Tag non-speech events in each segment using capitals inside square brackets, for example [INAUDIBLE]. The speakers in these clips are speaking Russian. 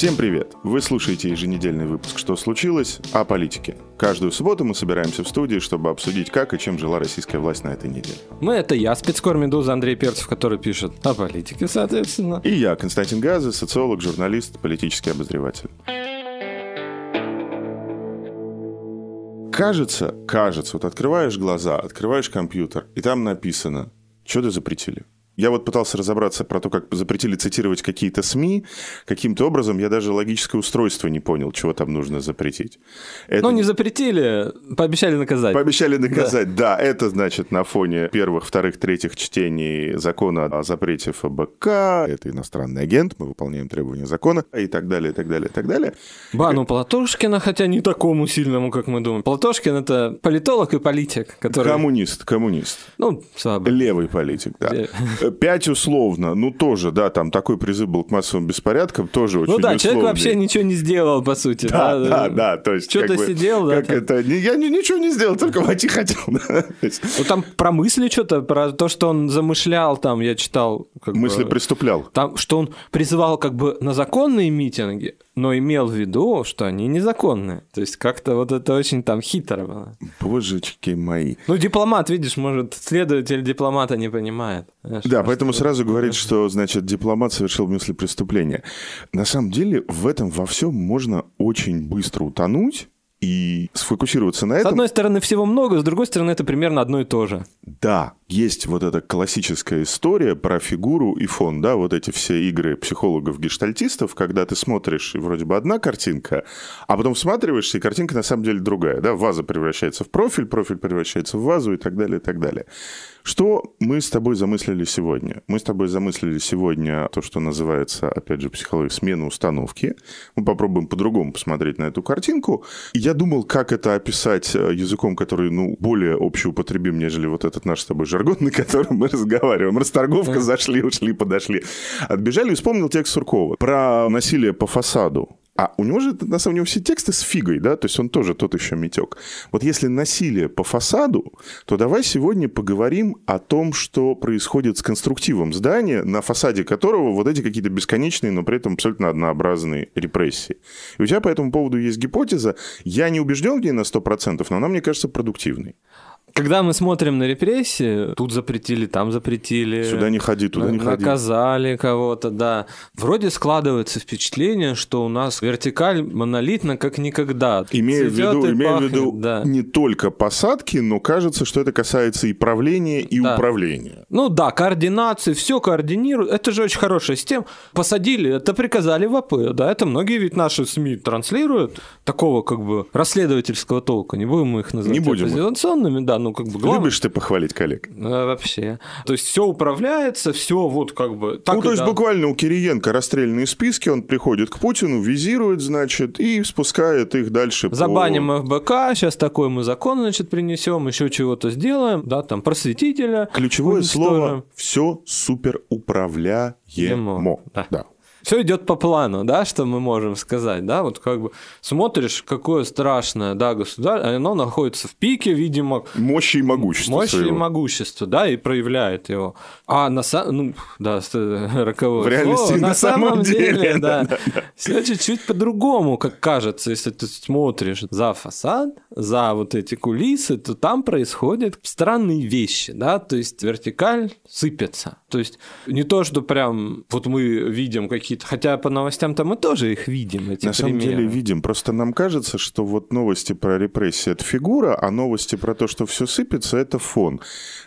Всем привет! Вы слушаете еженедельный выпуск «Что случилось?» о политике. Каждую субботу мы собираемся в студии, чтобы обсудить, как и чем жила российская власть на этой неделе. Мы — это я, спецкор «Медуза» Андрей Перцев, который пишет о политике, соответственно. И я, Константин Газы, социолог, журналист, политический обозреватель. Кажется, кажется, вот открываешь глаза, открываешь компьютер, и там написано, что-то запретили. Я вот пытался разобраться про то, как запретили цитировать какие-то СМИ. Каким-то образом я даже логическое устройство не понял, чего там нужно запретить. Это... Ну, не запретили, пообещали наказать. Пообещали наказать, да. да. Это значит на фоне первых, вторых, третьих чтений закона о запрете ФБК. Это иностранный агент, мы выполняем требования закона и так далее, и так далее, и так далее. Бану Платошкина, хотя не такому сильному, как мы думаем. Платошкин – это политолог и политик, который... Коммунист, коммунист. Ну, слабый. Левый политик, да. 5 условно, ну тоже, да, там такой призыв был к массовым беспорядкам, тоже ну очень Ну да, условный. человек вообще ничего не сделал, по сути. Да, да, да, да то есть Что-то как сидел, бы, да. Как там... это, я ничего не сделал, только войти хотел. Ну там про мысли что-то, про то, что он замышлял, там я читал. Как мысли бы, преступлял. Там, что он призывал как бы на законные митинги, но имел в виду, что они незаконные. То есть как-то вот это очень там хитро было. Божечки мои. Ну, дипломат, видишь, может, следователь дипломата не понимает. Знаешь, да, поэтому сразу говорит, что, значит, дипломат совершил мысли преступления. На самом деле в этом во всем можно очень быстро утонуть, и сфокусироваться на этом. С одной стороны, всего много, с другой стороны, это примерно одно и то же. Да, есть вот эта классическая история про фигуру и фон, да, вот эти все игры психологов-гештальтистов, когда ты смотришь, и вроде бы одна картинка, а потом всматриваешься, и картинка на самом деле другая, да, ваза превращается в профиль, профиль превращается в вазу и так далее, и так далее. Что мы с тобой замыслили сегодня? Мы с тобой замыслили сегодня то, что называется, опять же, психология смена установки. Мы попробуем по-другому посмотреть на эту картинку. Я думал, как это описать э, языком, который, ну, более общеупотребим, нежели вот этот наш с тобой жаргон, на котором мы разговариваем. Расторговка, зашли, ушли, подошли. Отбежали и вспомнил текст Суркова про насилие по фасаду. А у него же, на самом деле, все тексты с фигой, да, то есть он тоже тот еще метек. Вот если насилие по фасаду, то давай сегодня поговорим о том, что происходит с конструктивом здания, на фасаде которого вот эти какие-то бесконечные, но при этом абсолютно однообразные репрессии. И у тебя по этому поводу есть гипотеза. Я не убежден в ней на 100%, но она, мне кажется, продуктивной. Когда мы смотрим на репрессии, тут запретили, там запретили. Сюда не ходи, туда не ходи. Наказали кого-то, да. Вроде складывается впечатление, что у нас вертикаль монолитна как никогда. Имея в виду, имея в виду да. не только посадки, но кажется, что это касается и правления, и да. управления. Ну да, координации, все координируют. Это же очень хорошая система. Посадили, это приказали в АП. Да, это многие ведь наши СМИ транслируют. Такого как бы расследовательского толка. Не будем их называть не будем. да, ну как бы главное... Любишь ты похвалить коллег? А, вообще. То есть все управляется, все вот как бы... Так ну, то есть да. буквально у Кириенко расстрельные списки, он приходит к Путину, визирует, значит, и спускает их дальше Забаним по... ФБК, сейчас такой мы закон, значит, принесем, еще чего-то сделаем, да, там, просветителя. Ключевое слово «все супер управляемо». Да. да все идет по плану, да, что мы можем сказать, да, вот как бы смотришь, какое страшное, да, государство, оно находится в пике, видимо... Мощи и могущества Мощи своего. и могущества, да, и проявляет его. А на самом... Ну, да, роковое В реальности слово, на, на самом деле, деле да, да, да. все чуть-чуть по-другому, как кажется, если ты смотришь за фасад, за вот эти кулисы, то там происходят странные вещи, да, то есть вертикаль сыпется. То есть не то, что прям вот мы видим какие какие-то. Хотя по новостям-то мы тоже их видим, эти На самом примеры. деле видим. Просто нам кажется, что вот новости про репрессии – это фигура, а новости про то, что все сыпется – это фон.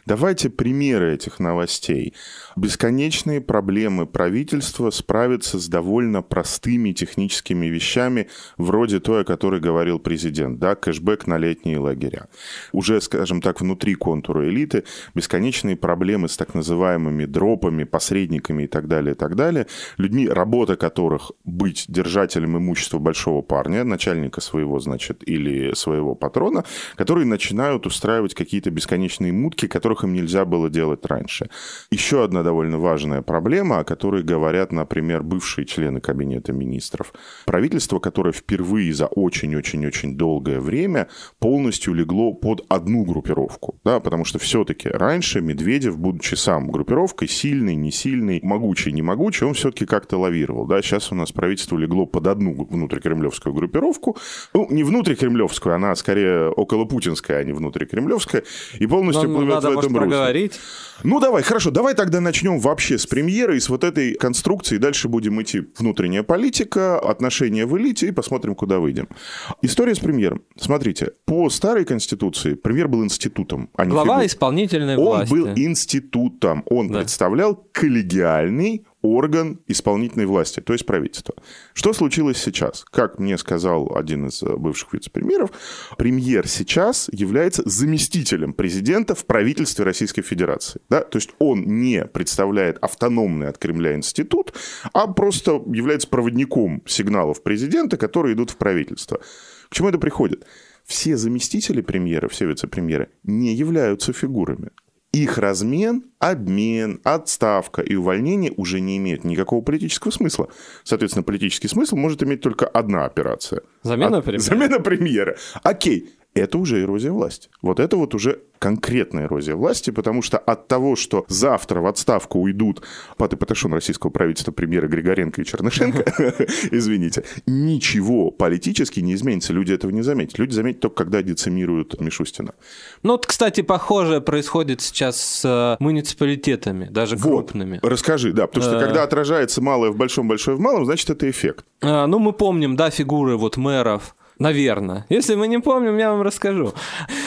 Давайте примеры этих новостей. Бесконечные проблемы правительства справиться с довольно простыми техническими вещами, вроде той, о которой говорил президент, да, кэшбэк на летние лагеря. Уже, скажем так, внутри контура элиты бесконечные проблемы с так называемыми дропами, посредниками и так далее, и так далее, людьми, работа которых быть держателем имущества большого парня, начальника своего, значит, или своего патрона, которые начинают устраивать какие-то бесконечные мутки, которых им нельзя было делать раньше. Еще одна довольно важная проблема, о которой говорят, например, бывшие члены Кабинета министров. Правительство, которое впервые за очень-очень-очень долгое время полностью легло под одну группировку. Да, потому что все-таки раньше Медведев, будучи сам группировкой, сильный, не сильный, могучий, не могучий, он все-таки как-то лавировал. Да, сейчас у нас правительство легло под одну внутрикремлевскую группировку. Ну, не внутрикремлевскую, она скорее околопутинская, а не внутрикремлевская. И полностью Ну, плывет надо, в этом может, русле. проговорить. Ну, давай, хорошо, давай тогда начнем вообще с премьеры и с вот этой конструкции. Дальше будем идти внутренняя политика, отношения в элите и посмотрим, куда выйдем. История с премьером. Смотрите, по старой конституции премьер был институтом, а не Глава фигурой. исполнительной Он власти. был институтом, он Да. представлял коллегиальный орган исполнительной власти, то есть правительство. Что случилось сейчас? Как мне сказал один из э, бывших вице-премьеров, премьер сейчас является заместителем президента в правительстве Российской Федерации. Да? То есть он не представляет автономный от Кремля институт, а просто является проводником сигналов президента, которые идут в правительство. К чему это приходит? Все заместители премьера, все вице-премьеры не являются фигурами. Их размен, обмен, отставка и увольнение уже не имеют никакого политического смысла. Соответственно, политический смысл может иметь только одна операция. Замена От- премьера. Замена премьера. Окей, это уже эрозия власти. Вот это вот уже конкретная эрозия власти, потому что от того, что завтра в отставку уйдут Пат и Паташон российского правительства премьера Григоренко и Чернышенко, [LAUGHS] извините, ничего политически не изменится. Люди этого не заметят. Люди заметят только, когда децимируют Мишустина. Ну, вот, кстати, похожее происходит сейчас с э, муниципалитетами, даже Вот. крупными. Расскажи, да, потому что Э. когда отражается малое в большом, большое в малом, значит, это эффект. А, Ну, мы помним, да, фигуры вот мэров, Наверное. Если мы не помним, я вам расскажу.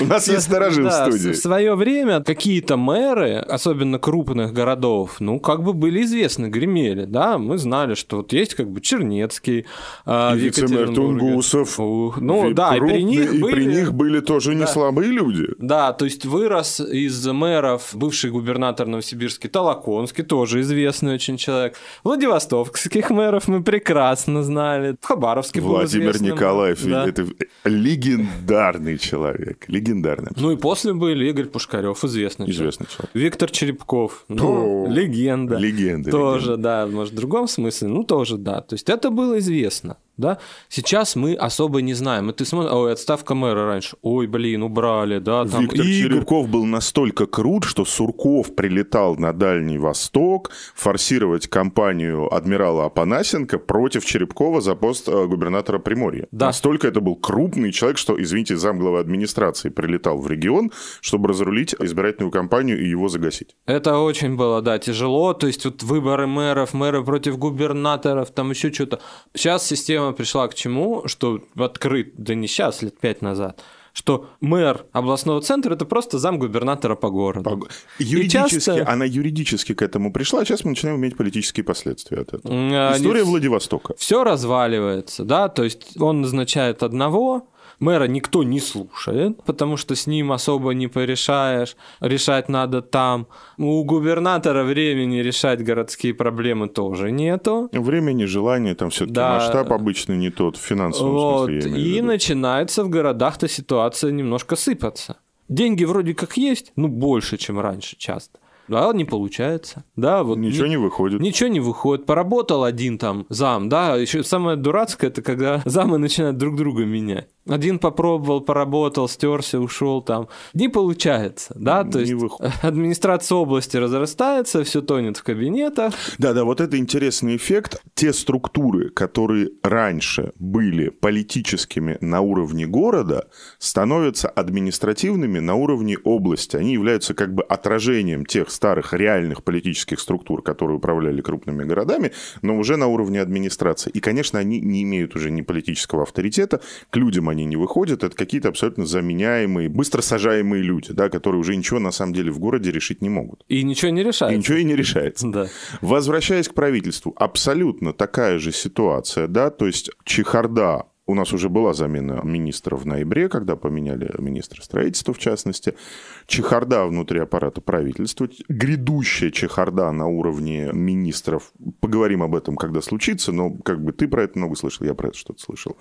У нас есть сторожи в студии. В свое время какие-то мэры, особенно крупных городов, ну, как бы были известны, гремели, да, мы знали, что вот есть как бы Чернецкий, а, вице-мэр. Тунгусов. Ну, да, и при них были... при них были тоже не слабые люди. Да, то есть вырос из мэров бывший губернатор Новосибирский Толоконский, тоже известный очень человек. Владивостокских мэров мы прекрасно знали. В Хабаровске был Владимир известным. Николаев, Да. это легендарный человек, легендарный. Ну и после были Игорь Пушкарев, известный человек. Известный человек. Виктор Черепков, ну, легенда. легенда, Тоже, легенда. да, может, в другом смысле, ну, тоже, да. То есть это было известно, да. Сейчас мы особо не знаем. И ты смотришь, ой, отставка мэра раньше, ой, блин, убрали, да, там Виктор Игорь. Черепков был настолько крут, что Сурков прилетал на Дальний Восток форсировать кампанию адмирала Апанасенко против Черепкова за пост э, губернатора Приморья. Да. Настолько это был крупный человек, что, извините, замглавы администрации прилетал в регион, чтобы разрулить избирательную кампанию и его загасить. Это очень было, да, тяжело. То есть вот выборы мэров, мэры против губернаторов, там еще что-то. Сейчас система пришла к чему, что открыт, да не сейчас, лет пять назад, что мэр областного центра это просто зам губернатора по городу. Пог- Юридически, часто- она юридически к этому пришла, а сейчас мы начинаем иметь политические последствия от этого. Они История вс- Владивостока. Все разваливается, да, то есть он назначает одного, мэра никто не слушает, потому что с ним особо не порешаешь, решать надо там. У губернатора времени решать городские проблемы тоже нету. Времени, желания, там все-таки Да. масштаб обычно не тот, в финансовом Вот, смысле. и начинается в городах-то ситуация немножко сыпаться. Деньги вроде как есть, ну больше, чем раньше часто. Да, не получается. Да, вот Ничего не выходит. Ничего не выходит. Поработал один там зам, да. Еще самое дурацкое, это когда [LAUGHS] замы начинают друг друга менять. Один попробовал, поработал, стерся, ушел там. Не получается, да? То Не есть выходит. [LAUGHS] администрация области разрастается, все тонет в кабинетах. Да-да, вот это интересный эффект. Те структуры, которые раньше были политическими на уровне города, становятся административными на уровне области. Они являются как бы отражением тех старых реальных политических структур, которые управляли крупными городами, но уже на уровне администрации. И, конечно, они не имеют уже ни политического авторитета, к людям они не выходят, это какие-то абсолютно заменяемые, быстро сажаемые люди, да, которые уже ничего на самом деле в городе решить не могут. И ничего не И решается. ничего и не решается. [LAUGHS] Да. Возвращаясь к правительству, абсолютно такая же ситуация, да, то есть чехарда у нас уже была замена министра в ноябре, когда поменяли министра строительства, в частности. Чехарда внутри аппарата правительства. Грядущая чехарда на уровне министров. Поговорим об этом, когда случится, но как бы ты про это много слышал, я про это что-то слышал.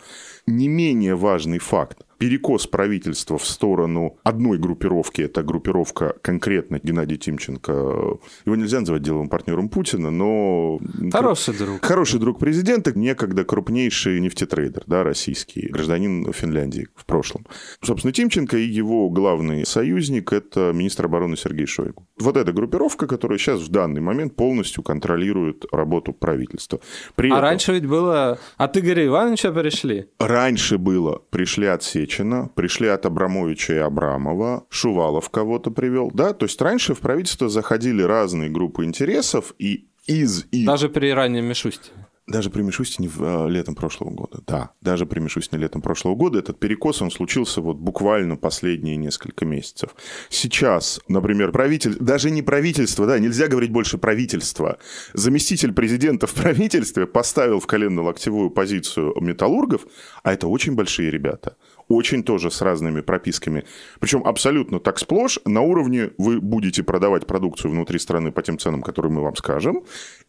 Не менее важный факт. Перекос правительства в сторону одной группировки, это группировка конкретно Геннадия Тимченко. Его нельзя называть деловым партнером Путина, но... Хороший друг. Хороший друг президента, некогда крупнейший нефтетрейдер, да, российский, гражданин Финляндии в прошлом. Собственно, Тимченко и его главный союзник – это министр обороны Сергей Шойгу. Вот эта группировка, которая сейчас в данный момент полностью контролирует работу правительства. При А этом раньше ведь было... От Игоря Ивановича пришли. раньше было, пришли от Сечина, пришли от Абрамовича и Абрамова, Шувалов кого-то привел, да, то есть раньше в правительство заходили разные группы интересов, и из их Даже при раннем Мишустине. Даже при Мишустине в, э, летом прошлого года, да. Даже при Мишустине летом прошлого года этот перекос, он случился вот буквально последние несколько месяцев. Сейчас, например, правитель, даже не правительство, да, нельзя говорить больше правительства. Заместитель президента в правительстве поставил в коленно-локтевую позицию металлургов, а это очень большие ребята. Очень тоже с разными прописками. Причем абсолютно так сплошь на уровне вы будете продавать продукцию внутри страны по тем ценам, которые мы вам скажем,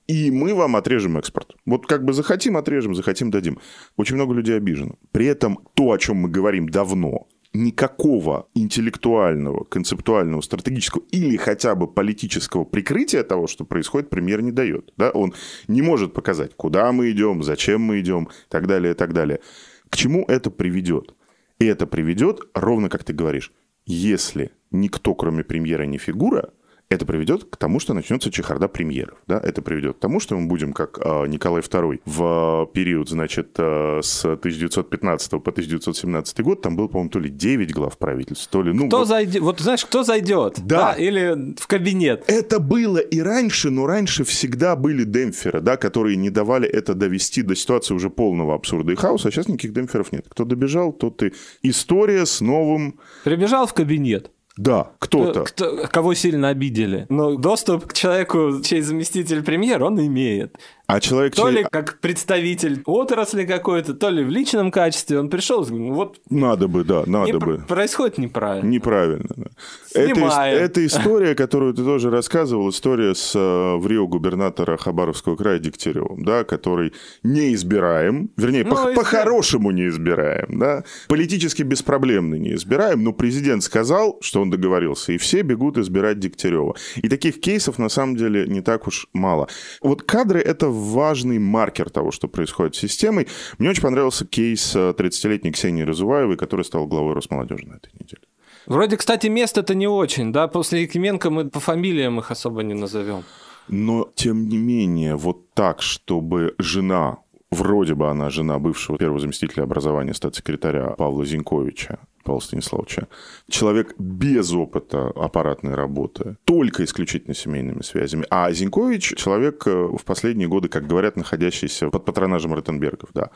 и мы вам отрежем экспорт. Вот как бы захотим, отрежем, захотим, дадим. Очень много людей обижено. При этом то, о чем мы говорим давно, никакого интеллектуального, концептуального, стратегического или хотя бы политического прикрытия того, что происходит, премьер не дает. Да? Он не может показать, куда мы идем, зачем мы идем, и так далее, и так далее. К чему это приведет? И это приведет, ровно как ты говоришь, если никто, кроме премьера, не фигура, это приведет к тому, что начнется чехарда премьеров. Да? Это приведет к тому, что мы будем, как э, Николай II, в период, значит, э, с 1915 по 1917 год, там был, по-моему, то ли 9 глав правительств, то ли... Ну, Кто вот зайдет? Вот знаешь, кто зайдет? Да. Или в кабинет. это было и раньше, но раньше всегда были демпферы, да, которые не давали это довести до ситуации уже полного абсурда и хаоса, а сейчас никаких демпферов нет. Кто добежал, тот и... История с новым... Прибежал в кабинет. Да, кто-то. Кто- кого сильно обидели. Но доступ к человеку, чей заместитель премьер, он имеет. А человек... То ли как представитель отрасли какой-то, то ли в личном качестве. Он пришел, и вот Надо бы, да, надо не бы. пр- происходит неправильно. Неправильно. Да. Это, Снимаем. это история, которую ты тоже рассказывал, история с э, в Рио губернатора Хабаровского края Дегтяревым, да, который не избираем, вернее, Ну, по- по-хорошему не избираем, да, политически беспроблемно не избираем, но президент сказал, что он договорился, и все бегут избирать Дегтярева. И таких кейсов, на самом деле, не так уж мало. Вот кадры — это важный маркер того, что происходит с системой. Мне очень понравился кейс э, 30-летней Ксении Разуваевой, которая стала главой Росмолодежи на этой неделе. Вроде, кстати, место-то не очень, да? После Якименко мы по фамилиям их особо не назовем. Но, тем не менее, вот так, чтобы жена, вроде бы она жена бывшего первого заместителя образования статс-секретаря Павла Зиньковича, Павла Станиславовича, человек без опыта аппаратной работы, только исключительно семейными связями. А Зинькович человек э, в последние годы, как говорят, находящийся под патронажем Ротенбергов, да.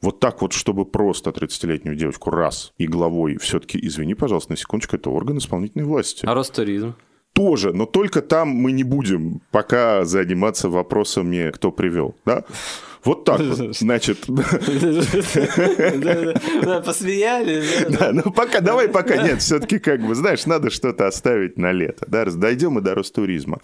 Вот так вот, чтобы просто 30-летнюю девочку раз и главой все-таки, извини, пожалуйста, на секундочку, это орган исполнительной власти А Ростуризм? тоже, но только там мы не будем пока заниматься вопросами, кто привел, да? Вот так вот, [LAUGHS] значит. [LAUGHS] Да, Посмеялись. да. Да, ну пока, давай пока, нет, все-таки как бы, знаешь, надо что-то оставить на лето, да, дойдем и до Ростуризма.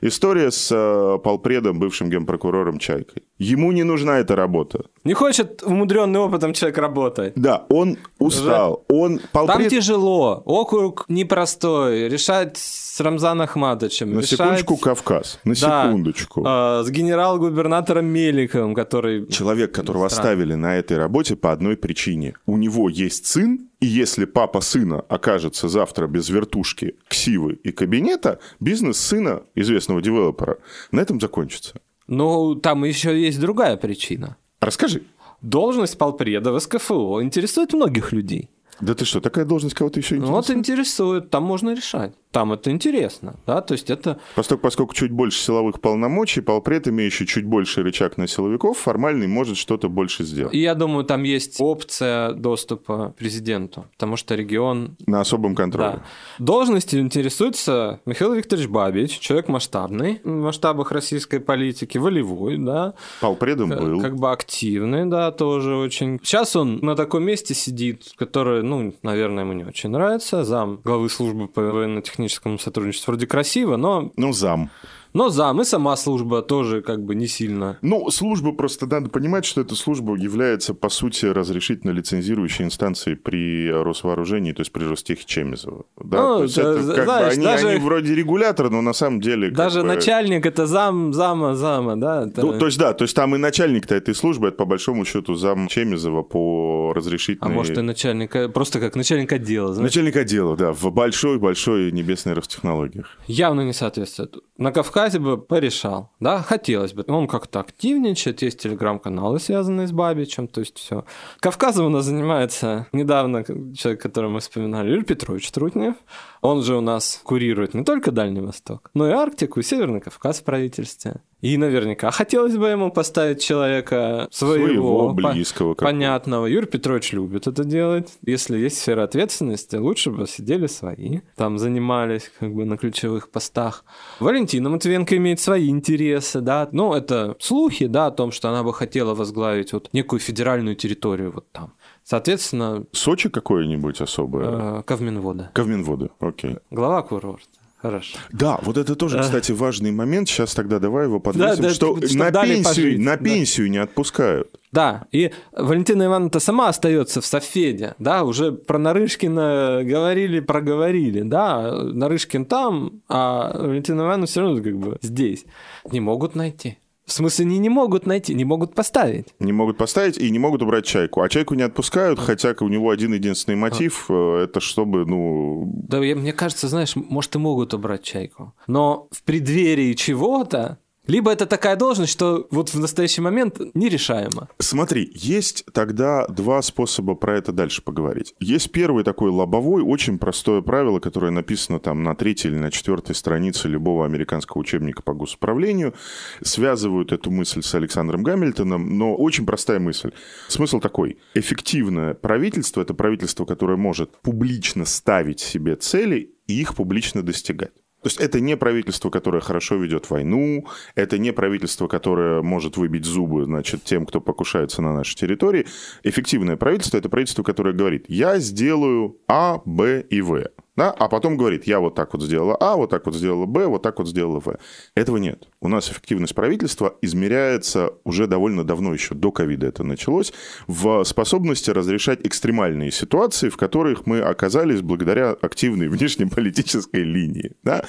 История с э, полпредом, бывшим генпрокурором Чайкой. Ему не нужна эта работа. Не хочет умудренный опытом человек работать. Да, он устал, он Там полпред... тяжело. Округ непростой. Решать с Рамзаном Ахматовичем. На решать, секундочку Кавказ, на да, секундочку. а, с генерал-губернатором Меликовым, который... Человек, которого Странно. оставили на этой работе по одной причине. У него есть сын, и если папа сына окажется завтра без вертушки, ксивы и кабинета, бизнес сына, известного девелопера, на этом закончится. Ну, там еще есть другая причина. Расскажи. Должность полпреда в СКФО интересует многих людей. Да ты что, такая должность кого-то еще Ну, вот интересует? интересует, там можно решать. Там это интересно, да, то есть это... Поскольку, поскольку чуть больше силовых полномочий, полпред, имеющий чуть больше рычаг на силовиков, формальный может что-то больше сделать. И я думаю, там есть опция доступа президенту, потому что регион На особом контроле. Да. Должностью интересуется Михаил Викторович Бабич, человек масштабный в масштабах российской политики, волевой, да, Полпредом К- был. как бы активный, да, тоже очень. Сейчас он на таком месте сидит, которое, ну, наверное, ему не очень нравится, зам главы службы по военно-техническому сотрудничеству. Вроде красиво, но, Ну, зам. Но зам и сама служба тоже как бы не сильно. Ну, служба просто надо понимать, что эта служба является, по сути, разрешительно лицензирующей инстанцией при Росвооружении, то есть при Ростехе Чемизова. Да? Ну, то есть да, это как бы знаешь, они, даже- они вроде регулятор, но на самом деле... Даже бы- начальник это зам, зама, зама, да. это- Ну, то есть, да, то есть там и начальник-то этой службы, это по большому счету зам Чемизова по а разрешительной... может и начальник, э, просто как начальник отдела, знаешь. Начальник отдела, да, в большой-большой небесной Ростехнологиях. явно не соответствует. На Кавказе бы порешал, да, хотелось бы. Он как-то активничает, есть телеграм-каналы, связанные с Бабичем, то есть все. Кавказом у нас занимается недавно человек, которого мы вспоминали, Юрий Петрович Трутнев. Он же у нас курирует не только Дальний Восток, но и Арктику, и Северный Кавказ в правительстве. И наверняка хотелось бы ему поставить человека своего, Своего, по- близкого какого-то. понятного. Юрий Петрович любит это делать. Если есть сфера ответственности, лучше бы сидели свои, там занимались как бы на ключевых постах. Валентина Матвенко имеет свои интересы, да. Ну, это слухи, да, о том, что она бы хотела возглавить вот некую федеральную территорию вот там. Соответственно, Сочи какое-нибудь особое? э, Ковминвода. Ковминводы, окей. Глава курорта. Хорошо. Да, вот это тоже, кстати, важный момент. Сейчас тогда давай его подвесим, Да, да, что чтоб на пенсию, пожить, на да. пенсию не отпускают. Да, и Валентина Ивановна-то сама остается в Софеде, да, уже про Нарышкина говорили, проговорили, да, Нарышкин там, а Валентина Ивановна все равно как бы здесь. Не могут найти. В смысле, не, не могут найти, не могут поставить. Не могут поставить и не могут убрать чайку. А чайку не отпускают, хотя у него один единственный мотив э, это чтобы, ну, Да, я- мне кажется, знаешь, может, и могут убрать чайку. Но в преддверии чего-то, либо это такая должность, что вот в настоящий момент нерешаемо. Смотри, есть тогда два способа про это дальше поговорить. Есть первый такой лобовой, очень простое правило, которое написано там на третьей или на четвертой странице любого американского учебника по госуправлению. Связывают эту мысль с Александром Гамильтоном, но очень простая мысль. Смысл такой. Эффективное правительство – это правительство, которое может публично ставить себе цели и их публично достигать. То есть это не правительство, которое хорошо ведет войну, это не правительство, которое может выбить зубы, значит, тем, кто покушается на нашей территории. Эффективное правительство – это правительство, которое говорит, я сделаю А, Б и В. Да? А потом говорит, я вот так вот сделала А, вот так вот сделала Б, вот так вот сделала В. Этого нет. У нас эффективность правительства измеряется уже довольно давно, еще до ковида это началось, в способности разрешать экстремальные ситуации, в которых мы оказались благодаря активной [LAUGHS] внешнеполитической линии. Да?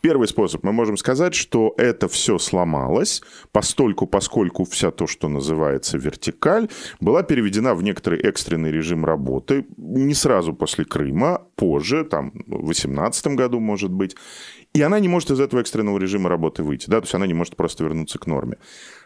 Первый способ. Мы можем сказать, что это все сломалось, постольку, поскольку вся то, что называется вертикаль, была переведена в некоторый экстренный режим работы не сразу после Крыма, позже, там, в 2018 году, может быть. И она не может из этого экстренного режима работы выйти, да, то есть она не может просто вернуться к норме.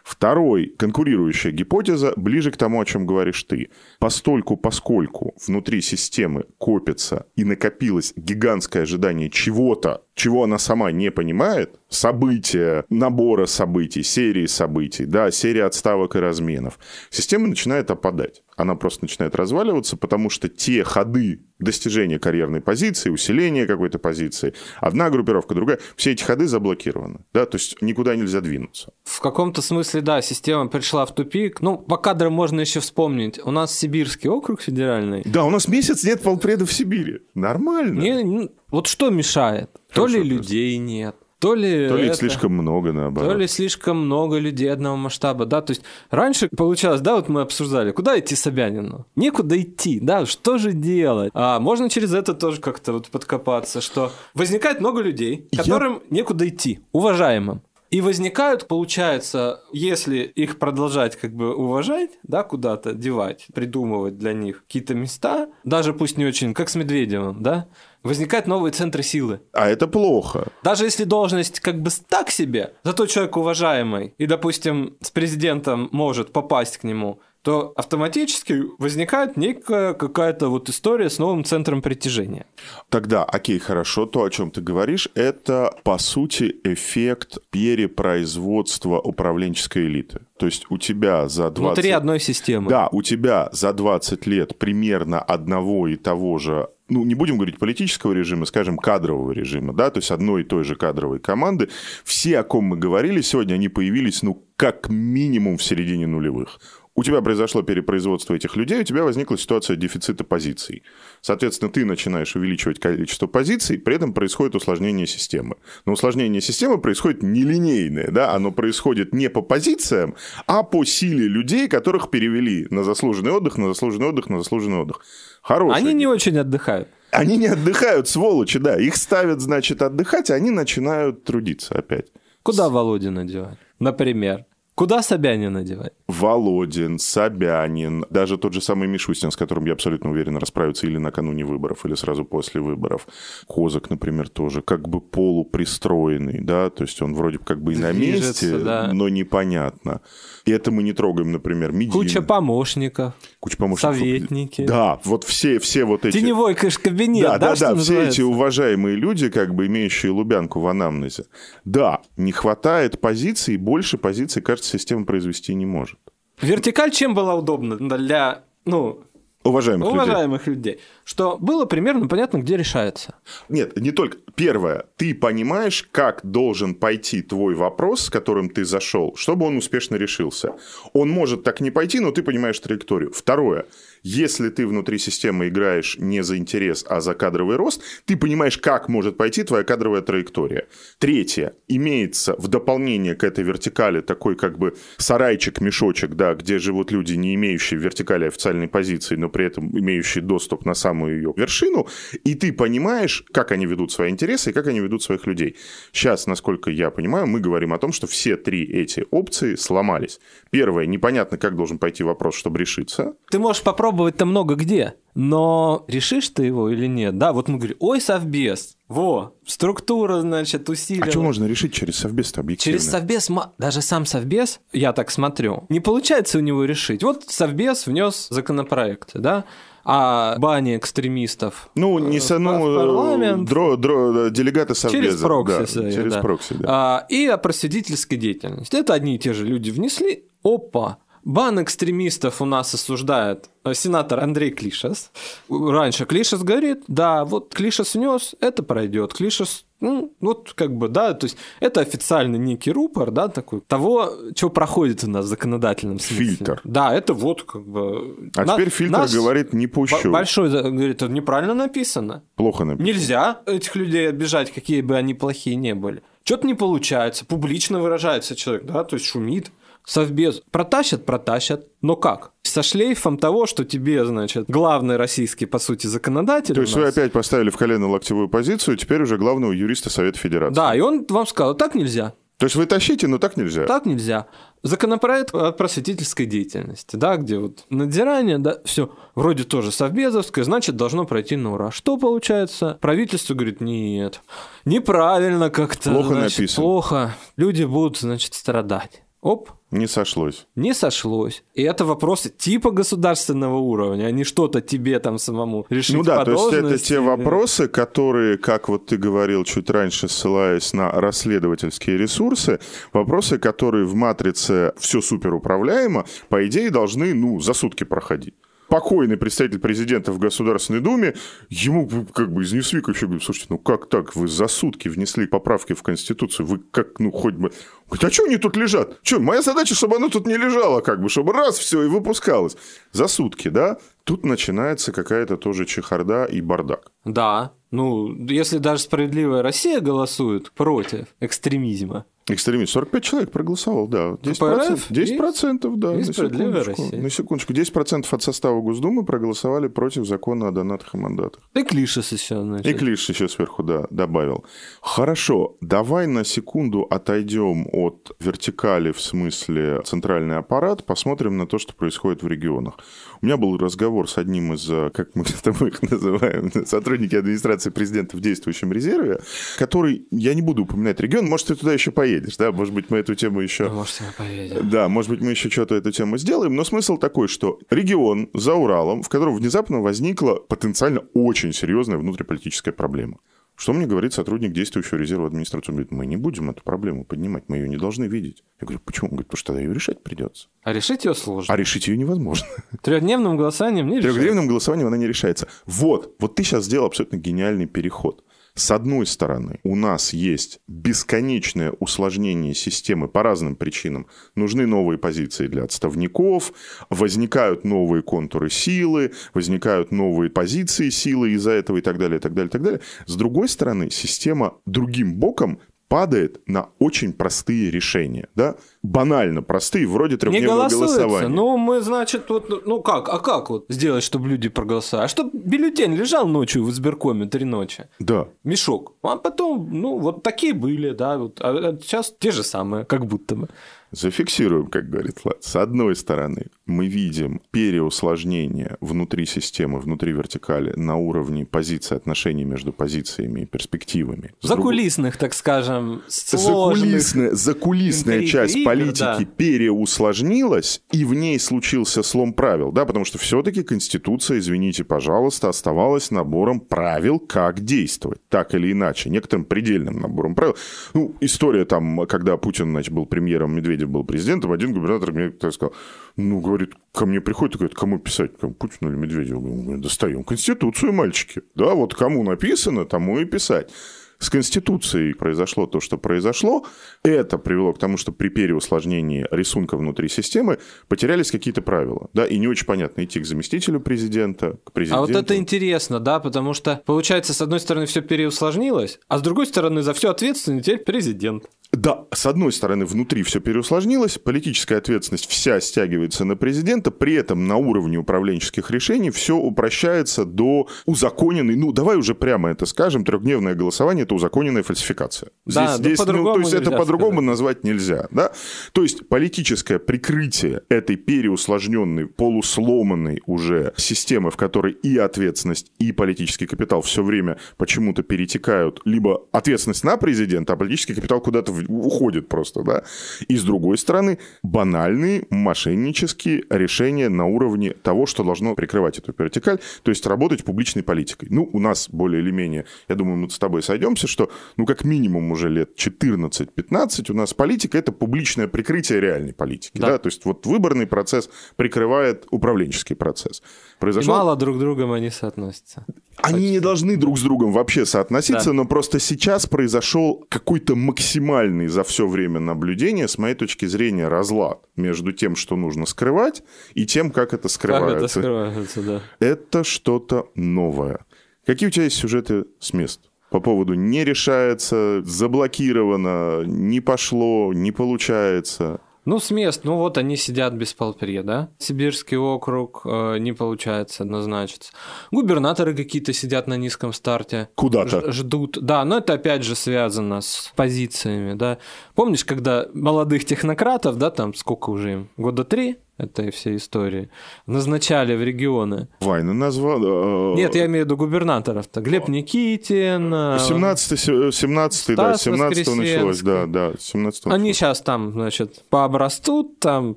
Второй, конкурирующая гипотеза, ближе к тому, о чем говоришь ты. Постольку, поскольку внутри системы копится и накопилось гигантское ожидание чего-то, чего она сама не понимает, события, набора событий, серии событий, да, серия отставок и разменов, система начинает опадать. Она просто начинает разваливаться, потому что те ходы достижения карьерной позиции, усиления какой-то позиции, одна группировка, другая, все эти ходы заблокированы. Да, то есть никуда нельзя двинуться. В каком-то смысле, да, система пришла в тупик. Ну, по кадрам можно еще вспомнить. У нас Сибирский округ федеральный. Да, у нас месяц нет полпреда в Сибири. Нормально. Не, вот что мешает? То Хороший ли людей нет, то ли... То ли их это- слишком много, То наоборот. ли слишком много людей одного масштаба, да, то есть раньше получалось, да, вот мы обсуждали, куда идти Собянину? Некуда идти, да, что же делать? А можно через это тоже как-то вот подкопаться, что возникает много людей, Я- которым некуда идти, уважаемым. И возникают, получается, если их продолжать как бы уважать, да, куда-то девать, придумывать для них какие-то места, даже пусть не очень, как с Медведевым, да, возникают новые центры силы. А это плохо. Даже если должность как бы так себе, зато человек уважаемый, и, допустим, с президентом может попасть к нему, то автоматически возникает некая какая-то вот история с новым центром притяжения. Тогда, окей, хорошо, то, о чем ты говоришь, это, по сути, эффект перепроизводства управленческой элиты. То есть у тебя за 20... Внутри одной системы. Да, у тебя за 20 лет примерно одного и того же ну, не будем говорить политического режима, скажем, кадрового режима, да, то есть одной и той же кадровой команды, все, о ком мы говорили сегодня, они появились, ну, как минимум в середине нулевых у тебя произошло перепроизводство этих людей, у тебя возникла ситуация дефицита позиций. Соответственно, ты начинаешь увеличивать количество позиций, при этом происходит усложнение системы. Но усложнение системы происходит нелинейное, да, оно происходит не по позициям, а по силе людей, которых перевели на заслуженный отдых, на заслуженный отдых, на заслуженный отдых. Хороший. Они не очень отдыхают. Они не отдыхают, сволочи, да. Их ставят, значит, отдыхать, а они начинают трудиться опять. Куда Володина девать? Например. Куда Собянина девать? Володин, Собянин, даже тот же самый Мишустин, с которым я абсолютно уверен расправится или накануне выборов, или сразу после выборов. Козак, например, тоже как бы полупристроенный, да, то есть он вроде как бы и на Движется, месте, да. но непонятно. И это мы не трогаем, например, Медин. Куча помощников. Куча помощников. Советники. Да, вот все, все вот эти... Теневой кабинет, да? Да, да, да, все эти уважаемые люди, как бы имеющие Лубянку в анамнезе. Да, не хватает позиций, больше позиций, кажется, система произвести не может. Вертикаль чем была удобна для ну, уважаемых, уважаемых людей. людей, что было примерно понятно, где решается. Нет, не только. Первое, ты понимаешь, как должен пойти твой вопрос, с которым ты зашел, чтобы он успешно решился. Он может так не пойти, но ты понимаешь траекторию. Второе, если ты внутри системы играешь не за интерес, а за кадровый рост, ты понимаешь, как может пойти твоя кадровая траектория. Третье. Имеется в дополнение к этой вертикали такой как бы сарайчик, мешочек, да, где живут люди, не имеющие вертикали официальной позиции, но при этом имеющие доступ на самую ее вершину, и ты понимаешь, как они ведут свои интересы и как они ведут своих людей. Сейчас, насколько я понимаю, мы говорим о том, что все три эти опции сломались. Первое, непонятно, как должен пойти вопрос, чтобы решиться. Ты можешь попробовать попробовать-то много где. Но решишь ты его или нет? Да, вот мы говорим, ой, совбез, во, структура, значит, усилена. А что можно решить через совбез-то объективно? Через совбез, даже сам совбез, я так смотрю, не получается у него решить. Вот совбез внес законопроект, да, а бани экстремистов. Ну, не со, ну. Дро, дро, делегаты совбеза. Через прокси. Да, свои, через да. прокси, да. А, и о просветительской деятельности. Это одни и те же люди внесли. Опа, Бан экстремистов у нас осуждает э, сенатор Андрей Клишес. Раньше Клишес говорит, да, вот Клишес внес, это пройдет. Клишес, ну, вот как бы, да, то есть это официальный некий рупор, да, такой, того, что проходит у нас в законодательном смысле. Фильтр. Да, это вот как бы... А на, теперь фильтр нас говорит, не пущу. Большой говорит, это неправильно написано. Плохо написано. Нельзя этих людей обижать, какие бы они плохие не были. Что-то не получается, публично выражается человек, да, то есть шумит. Совбез протащат, протащат, но как? Со шлейфом того, что тебе, значит, главный российский, по сути, законодатель. То есть вы опять поставили в колено-локтевую позицию, теперь уже главного юриста Совета Федерации. Да, и он вам сказал, так нельзя. То есть вы тащите, но так нельзя. Так нельзя. Законопроект о просветительской деятельности, да, где вот надзирание, да, все вроде тоже совбезовское, значит, должно пройти на ура. Что получается? Правительство говорит, нет, неправильно как-то. Плохо значит, написано. Плохо. Люди будут, значит, страдать. Оп, не сошлось. Не сошлось. И это вопросы типа государственного уровня, а не что-то тебе там самому решить Ну да, то есть это те вопросы, которые, как вот ты говорил чуть раньше, ссылаясь на расследовательские ресурсы, вопросы, которые в матрице все суперуправляемо, по идее, должны, ну, за сутки проходить покойный представитель президента в Государственной Думе, ему как бы из Ньюсвика еще говорит, слушайте, ну как так, вы за сутки внесли поправки в Конституцию, вы как, ну хоть бы... Говорит, а что они тут лежат? Что, моя задача, чтобы оно тут не лежало, как бы, чтобы раз все и выпускалось. За сутки, да? Тут начинается какая-то тоже чехарда и бардак. Да, ну, если даже справедливая Россия голосует против экстремизма, Экстремист. 45 человек проголосовал, да. 10%, КПРФ 10 процентов, да. и На «Справедливая секундочку, Россия». на секундочку. 10 процентов от состава Госдумы проголосовали против закона о донатах и мандатах. И Клишес еще, значит. И Клиш еще сверху, да, добавил. Хорошо, давай на секунду отойдем от вертикали в смысле центральный аппарат, посмотрим на то, что происходит в регионах. У меня был разговор с одним из, э, как мы [LAUGHS] с тобой их называем, сотрудники администрации президента в действующем резерве, который, я не буду упоминать регион, может, ты туда еще поедешь, да, может быть, мы эту тему еще... Может, мы поедем. Да, может быть, мы еще что-то эту тему сделаем, но смысл такой, что регион за Уралом, в котором внезапно возникла потенциально очень серьезная внутриполитическая проблема. Что мне говорит сотрудник действующего резерва администрации? Он говорит, мы не будем эту проблему поднимать, мы ее не должны видеть. Я говорю, почему? Он говорит, потому что тогда ее решать придется. А решить ее сложно. А решить ее невозможно. Трехдневным голосованием не решать. Трехдневным голосованием она не решается. Вот, вот ты сейчас сделал абсолютно гениальный переход. С одной стороны, у нас есть бесконечное усложнение системы по разным причинам. Нужны новые позиции для отставников, возникают новые контуры силы, возникают новые позиции силы из-за этого и так далее, и так далее, и так далее. С другой стороны, система другим боком падает на очень простые решения, да? Банально простые, вроде Не трехдневного голосуется. голосования. Ну, мы, значит, вот, ну как, а как вот сделать, чтобы люди проголосовали? А чтобы бюллетень лежал ночью в избиркоме три ночи? Да. Мешок. А потом, ну, вот такие были, да, вот. А а сейчас те же самые, как будто бы. Зафиксируем, как говорит Влад. С одной стороны, мы видим переусложнение внутри системы, внутри вертикали на уровне позиции, отношений между позициями и перспективами. С Закулисных, так скажем, сложных. Закулисная, закулисная интриг, часть политики да. переусложнилась, и в ней случился слом правил, да, потому что все-таки Конституция, извините, пожалуйста, оставалась набором правил, как действовать, так или иначе, некоторым предельным набором правил. Ну, история там, когда Путин, значит, был премьером, Медведев был президентом, один губернатор мне так сказал, ну, говорит, ко мне приходит и говорит, кому писать, кому, Путину или Медведеву? Говорю, достаем Конституцию, мальчики. Да, вот кому написано, тому и писать. С Конституцией произошло то, что произошло. Это привело к тому, что при переусложнении рисунка внутри системы потерялись какие-то правила. Да, и не очень понятно идти к заместителю президента, к А президенту. вот это интересно, да, потому что, получается, с одной стороны, все переусложнилось, а с другой стороны, за все ответственный теперь президент. Да, с одной стороны, внутри все переусложнилось, политическая ответственность вся стягивается на президента, при этом на уровне управленческих решений все упрощается до узаконенной, ну, давай уже прямо это скажем, трехдневное голосование – это узаконенная фальсификация. Да, ну, ну, по-другому то есть это по-другому сказать. назвать нельзя, да? То есть политическое прикрытие этой переусложненной, полусломанной уже системы, в которой и ответственность, и политический капитал все время почему-то перетекают, либо ответственность на президента, а политический капитал куда-то в- уходит просто, да? И с другой стороны, банальные мошеннические решения на уровне того, что должно прикрывать эту вертикаль, то есть работать публичной политикой. Ну, у нас более или менее, я думаю, мы с тобой сойдемся, что, ну, как минимум уже лет 14-15 у нас политика – это публичное прикрытие реальной политики, Да. да. То есть вот выборный процесс прикрывает управленческий процесс. И Произошел мало друг к другом они соотносятся. Они не должны друг с другом вообще соотноситься, Да. но просто сейчас произошел какой-то максимальный за все время наблюдения, с моей точки зрения, разлад между тем, что нужно скрывать, и тем, как это Как скрывается. это скрывается, да. Это что-то новое. Какие у тебя есть сюжеты с мест? По поводу не решается, заблокировано, не пошло, не получается. Ну, с мест, ну вот они сидят без полпре, да? Сибирский округ э, не получается назначиться. Губернаторы какие-то сидят на низком старте. Куда-то. Ждут. Да, но это опять же связано с позициями, да. Помнишь, когда молодых технократов, да, там сколько уже им? Года три этой всей истории, назначали в регионы. Вайна назвал... э, Нет, я имею в виду губернаторов-то. Глеб Никитин. э, 17 17 да, Стас 17 началось, да, да, 17 Они сейчас там, значит, пообрастут, там,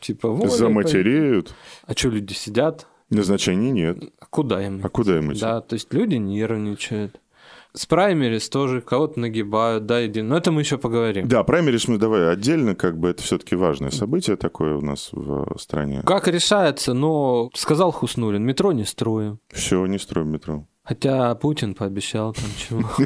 типа, волей Заматереют. А что люди сидят? Назначений нет. А куда им? А куда им идти? Да, то есть люди нервничают. С праймерис тоже кого-то нагибают, да, един. Но это мы еще поговорим. Да, праймерис мы давай отдельно, как бы это все-таки важное событие такое у нас в стране. Как решается, но сказал Хуснулин, метро не строим. Все, не строим метро. Хотя Путин пообещал там чего. [LAUGHS]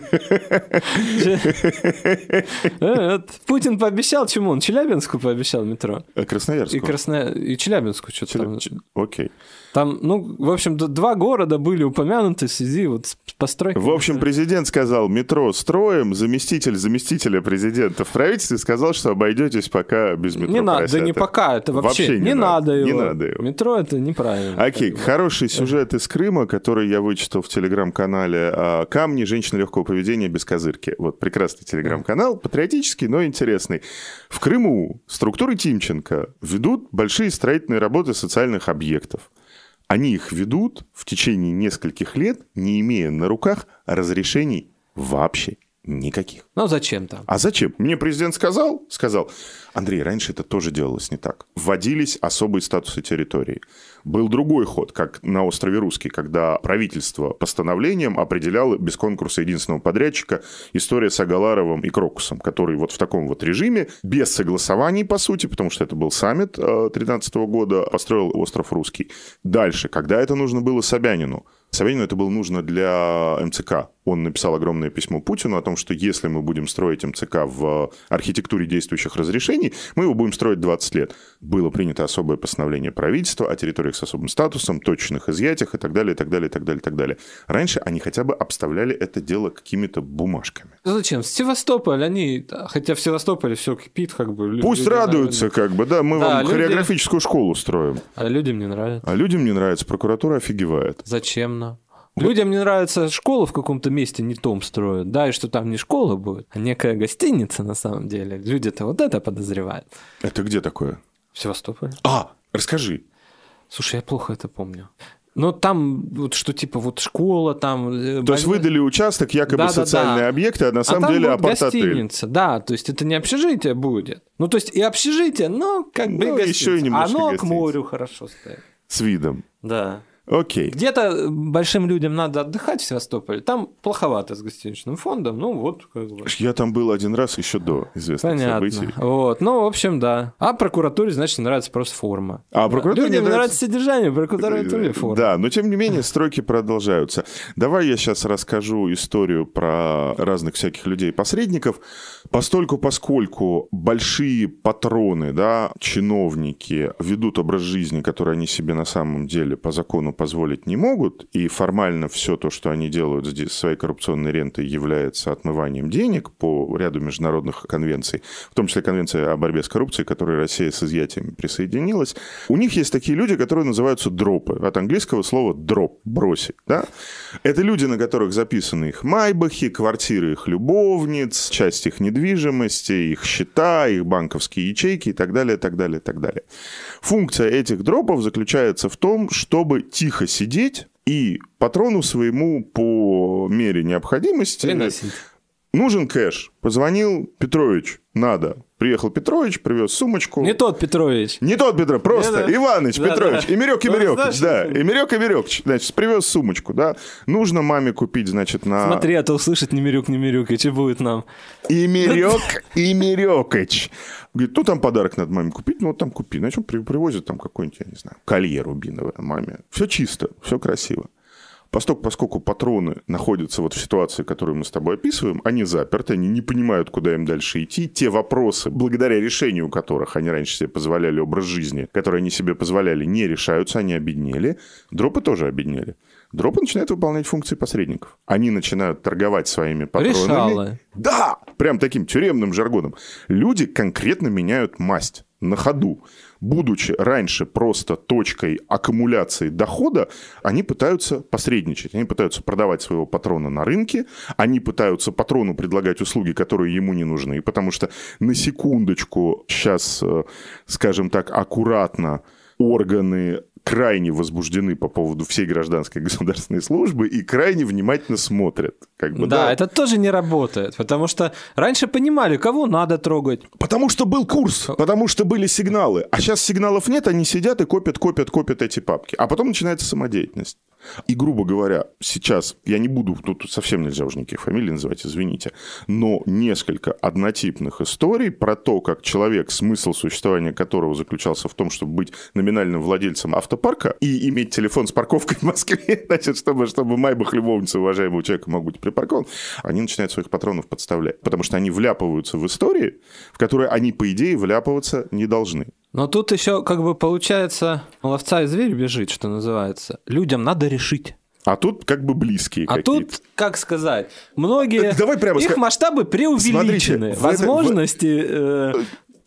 Э, Путин пообещал чему? Он Челябинску пообещал метро. Э, Красноярск. И, Красно... и Челябинску что-то там. Окей. Там, ну, в общем, два города были упомянуты в связи вот с постройкой. В общем, президент сказал, метро строим, заместитель заместителя президента в правительстве сказал, что обойдетесь пока без метро. Не надо, да не пока, это вообще, Вообще не не, надо, надо, его. не надо его. Метро это неправильно. Окей, бы. хороший сюжет из Крыма, который я вычитал в телеграм-канале а, «Камни. Женщина легкого поведения без козырки». Вот прекрасный телеграм-канал, патриотический, но интересный. В Крыму структуры Тимченко ведут большие строительные работы социальных объектов. Они их ведут в течение нескольких лет, не имея на руках разрешений вообще никаких. Ну, зачем там? А зачем? Мне президент сказал? Сказал. Андрей, раньше это тоже делалось не так. Вводились особые статусы территории. Был другой ход, как на острове Русский, когда правительство постановлением определяло без конкурса единственного подрядчика история с Агаларовым и Крокусом, который вот в таком вот режиме, без согласований, по сути, потому что это был саммит 2013 года, построил остров Русский. Дальше, когда это нужно было Собянину, Собянину это было нужно для МЦК. Он написал огромное письмо Путину о том, что если мы будем строить МЦК в архитектуре действующих разрешений, мы его будем строить 20 лет. Было принято особое постановление правительства о территориях с особым статусом, точных изъятиях и так далее, и так далее, и так далее, и так далее. Раньше они хотя бы обставляли это дело какими-то бумажками. Ну, Зачем? Севастополь, они... Хотя в Севастополе все кипит, как бы. Пусть люди радуются, как бы, да, мы Да, вам люди- хореографическую школу строим. А людям не нравится. А людям не нравится, прокуратура офигевает. Зачем нам? Людям не нравится школа в каком-то месте не том строят, да, и что там не школа будет, а некая гостиница на самом деле. Люди-то вот это подозревают. Это где такое? В Севастополе. А, расскажи. Слушай, я плохо это помню. Но там вот что типа вот школа там... э, То есть выдали участок, якобы Да-да-да. социальные объекты, а на А самом там деле апарт-отель. гостиница, да, то есть это не общежитие будет. Ну, то есть и общежитие, но как бы Ну, и еще и гостиница. немножко Оно к гостиница. морю хорошо стоит. С видом. Да. Окей. Где-то большим людям надо отдыхать в Севастополе. Там плоховато с гостиничным фондом. Ну, вот как бы. Я там был один раз еще до известных Понятно. событий. Вот. Ну, в общем, да. А прокуратуре, значит, не нравится просто форма. А прокуратуре Людям не нравится- нравится содержание, прокуратуре форма. Да, но тем не менее стройки продолжаются. Давай я сейчас расскажу историю про разных всяких людей-посредников. Постольку, поскольку большие патроны, да, чиновники ведут образ жизни, который они себе на самом деле по закону позволить не могут, и формально все то, что они делают здесь своей коррупционной рентой, является отмыванием денег по ряду международных конвенций, в том числе конвенция о борьбе с коррупцией, которой Россия с изъятиями присоединилась. У них есть такие люди, которые называются дропы. От английского слова дроп, бросить. Да? Это люди, на которых записаны их майбахи, квартиры их любовниц, часть их недвижимости, их счета, их банковские ячейки и так далее, так далее, так далее. Функция этих дропов заключается в том, чтобы тихо сидеть и патрону своему по мере необходимости Приносить. нужен кэш. Позвонил Петрович, надо. Приехал Петрович, привез сумочку. Не тот Петрович. Не тот Петро, просто Не, да. Иваныч Да, Петрович, да. Имерек Имерек, знаешь, да, Имерек Имерек, значит, привез сумочку, да. Нужно маме купить, значит, на... Смотри, а то услышать Немирюк, Немирюк, и будет нам? Имерек [LAUGHS] Имерекыч. Говорит, ну там подарок надо маме купить, ну вот там купи. Значит, привозит там какой-нибудь, я не знаю, колье рубиновое маме. Все чисто, все красиво. Поскольку, поскольку патроны находятся вот в ситуации, которую мы с тобой описываем, они заперты, они не понимают, куда им дальше идти. Те вопросы, благодаря решению которых они раньше себе позволяли образ жизни, который они себе позволяли, не решаются, они обеднели. Дропы тоже обеднели. Дропы начинают выполнять функции посредников. Они начинают торговать своими патронами. Решалы. Да, прям таким тюремным жаргоном. Люди конкретно меняют масть на ходу. Будучи раньше просто точкой аккумуляции дохода, они пытаются посредничать. Они пытаются продавать своего патрона на рынке, они пытаются патрону предлагать услуги, которые ему не нужны, потому что на секундочку сейчас, э, скажем так, аккуратно органы крайне возбуждены по поводу всей гражданской государственной службы и крайне внимательно смотрят. Как бы, Да, это тоже не работает, потому что раньше понимали, кого надо трогать. Потому что был курс, потому что были сигналы. А сейчас сигналов нет, они сидят и копят, копят, копят эти папки. А потом начинается самодеятельность. И, грубо говоря, сейчас, я не буду, тут совсем нельзя уже никаких фамилий называть, извините, но несколько однотипных историй про то, как человек, смысл существования которого заключался в том, чтобы быть номинальным владельцем автопарка и иметь телефон с парковкой в Москве, [LAUGHS] значит, чтобы, чтобы Майбах любовница уважаемого человека мог быть припаркован, они начинают своих патронов подставлять, потому что они вляпываются в истории, в которые они, по идее, вляпываться не должны. Но тут еще как бы получается, ловца и зверь бежит, что называется. Людям надо решить. А тут как бы близкие А тут, как сказать, многие Давай прямо их ска- масштабы преувеличены. Смотрите, это- Возможности э,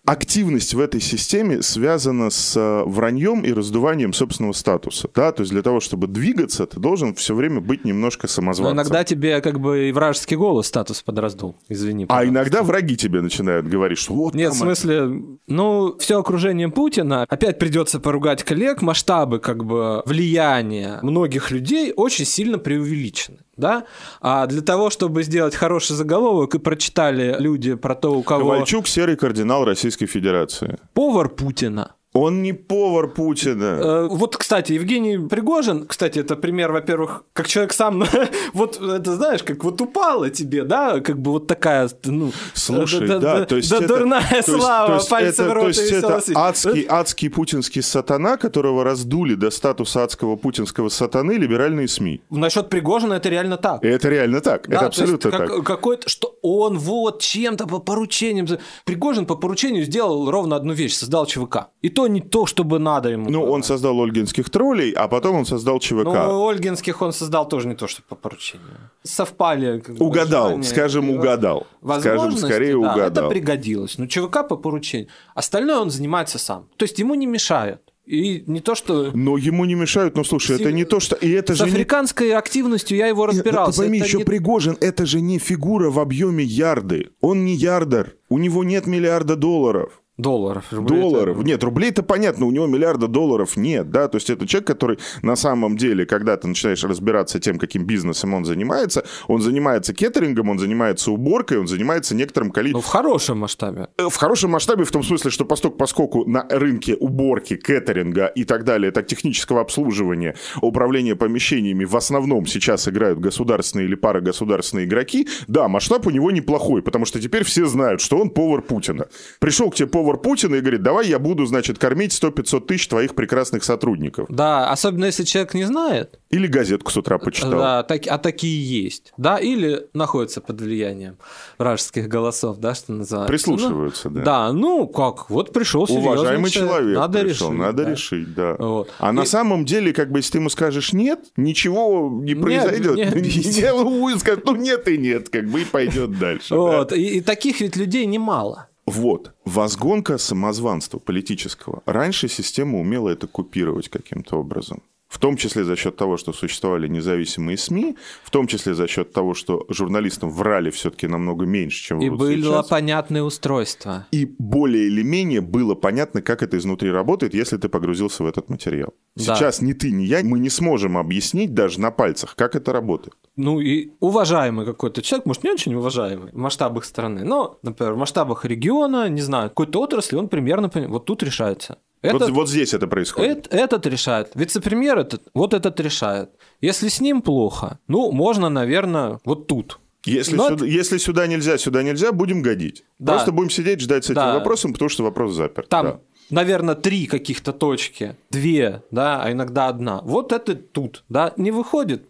активность в этой системе связана с э, враньем и раздуванием собственного статуса. Да? То есть для того, чтобы двигаться, ты должен все время быть немножко самозванцем. иногда тебе как бы и вражеский голос статус подраздул. Извини. А пожалуйста. иногда враги тебе начинают говорить, что вот Нет, в смысле, ну, все окружение Путина, опять придется поругать коллег, масштабы как бы влияния многих людей очень сильно преувеличены. Да? А для того, чтобы сделать хороший заголовок и прочитали люди про то, у кого Ковальчук серый кардинал Российской Федерации. повар Путина. Он не повар Путина. Э, Вот, кстати, Евгений Пригожин, кстати, это пример, во-первых, как человек сам, [LAUGHS] вот это знаешь, как вот упало тебе, да, как бы вот такая, ну, Слушай, да, да, да, то есть да, это- дурная то слава, то есть это- рот То и есть это адский, адский путинский сатана, которого раздули до статуса адского путинского сатаны либеральные СМИ. Насчет Пригожина это реально так. Это реально так. Да, это то есть абсолютно как- так. Какой-то, что он вот чем-то по поручениям... Пригожин по поручению сделал ровно одну вещь, создал ЧВК. И то не то, чтобы надо ему. Ну, было. он создал ольгинских троллей, а потом он создал ЧВК. Ну, Ольгинских он создал тоже не то, что по поручению. Совпали. как бы, Угадал, желания скажем, угадал. Скажем, скорее да, угадал. Это пригодилось. Ну, ЧВК по поручению. Остальное он занимается сам. То есть ему не мешают. И не то, что... Но ему не мешают, но слушай, это не то, что... И это С же не... африканской активностью я его Нет, разбирался. Ты пойми, Это еще не- Пригожин, это же не фигура в объеме ярды. Он не ярдер. У него нет миллиарда долларов. Долларов. рублей. Долларов. Нет, рублей-то понятно, у него миллиарда долларов нет, да, то есть это человек, который на самом деле, когда ты начинаешь разбираться тем, каким бизнесом он занимается, он занимается кеттерингом, он занимается уборкой, он занимается некоторым Ну, количеством... в хорошем масштабе. Э, В хорошем масштабе в том смысле, что постольку, поскольку на рынке уборки, кеттеринга и так далее, так технического обслуживания, управления помещениями в основном сейчас играют государственные или парагосударственные игроки, да, масштаб у него неплохой, потому что теперь все знают, что он повар Путина. Пришел к тебе повар Путина и говорит, давай я буду, значит, кормить 100-500 тысяч твоих прекрасных сотрудников. Да, особенно если человек не знает. Или газетку с утра почитал. Да, так, а такие есть. Да, или находятся под влиянием вражеских голосов, да, что называется. Прислушиваются, Ну, да. Да, ну как, вот пришел серьезный Уважаемый человек Надо пришел, решить. надо да. решить, да. Вот. А на И- самом деле, как бы, если ты ему скажешь нет, ничего не произойдет. [LAUGHS] об- не обидится. Не- он скажет, ну нет и нет, как бы и пойдет дальше. да. Вот, и, и таких ведь людей немало. Вот. Возгонка самозванства политического. Раньше система умела это купировать каким-то образом. В том числе за счет того, что существовали независимые СМИ, в том числе за счет того, что журналистам врали все-таки намного меньше, чем И было сейчас. понятное устройство. И более или менее было понятно, как это изнутри работает, если ты погрузился в этот материал. Да. Сейчас ни ты, ни я, мы не сможем объяснить даже на пальцах, как это работает. Ну и уважаемый какой-то человек, может, не очень уважаемый в масштабах страны, но, например, в масштабах региона, не знаю, какой-то отрасли, он примерно понимает, вот тут решается. Вот, Этот- вот здесь это происходит. Эт- этот решает. Вице-премьер этот, вот этот решает. Если с ним плохо, ну, можно, наверное, вот тут. Если, Но сюда, если сюда нельзя, сюда нельзя, будем годить. Да. Просто будем сидеть, ждать с этим Да. вопросом, потому что вопрос заперт. Там, Да. наверное, три каких-то точки, две, да, а иногда одна. Вот это тут, да, не выходит.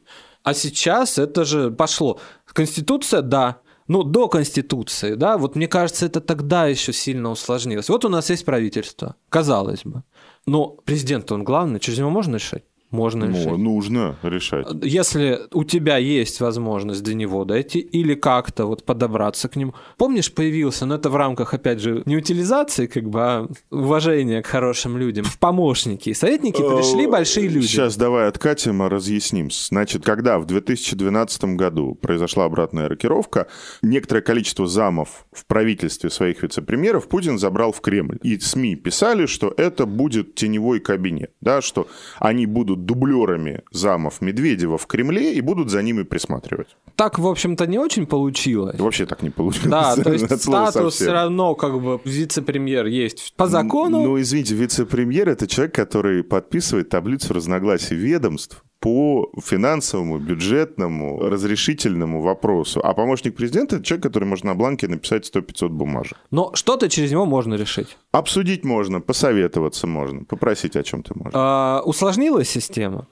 А сейчас это же пошло. Конституция, да. Ну, до Конституции, да, вот мне кажется, это тогда еще сильно усложнилось. Вот у нас есть правительство, казалось бы. Но президент он главный, через него можно решать? Можно. Ну, нужно решать. Если у тебя есть возможность до него дойти или как-то вот подобраться к нему. Помнишь, появился, но это в рамках, опять же, не утилизации, как бы, а уважения к хорошим людям, в помощники. И советники пришли большие люди. Сейчас давай откатим, а разъясним. Значит, когда в 2012 году произошла обратная рокировка, некоторое количество замов в правительстве своих вице-премьеров Путин забрал в Кремль. И СМИ писали, что это будет теневой кабинет, да, что они будут дублерами замов Медведева в Кремле и будут за ними присматривать. Так, в общем-то, не очень получилось. Вообще так не получилось. Да, то есть [LAUGHS] статус совсем. все равно как бы вице-премьер есть по закону. Ну, извините, вице-премьер – это человек, который подписывает таблицу разногласий ведомств по финансовому, бюджетному, разрешительному вопросу. А помощник президента – это человек, который может на бланке написать 100-500 бумажек. Но что-то через него можно решить. Обсудить можно, посоветоваться можно, попросить о чем-то можно. А, усложнилась система?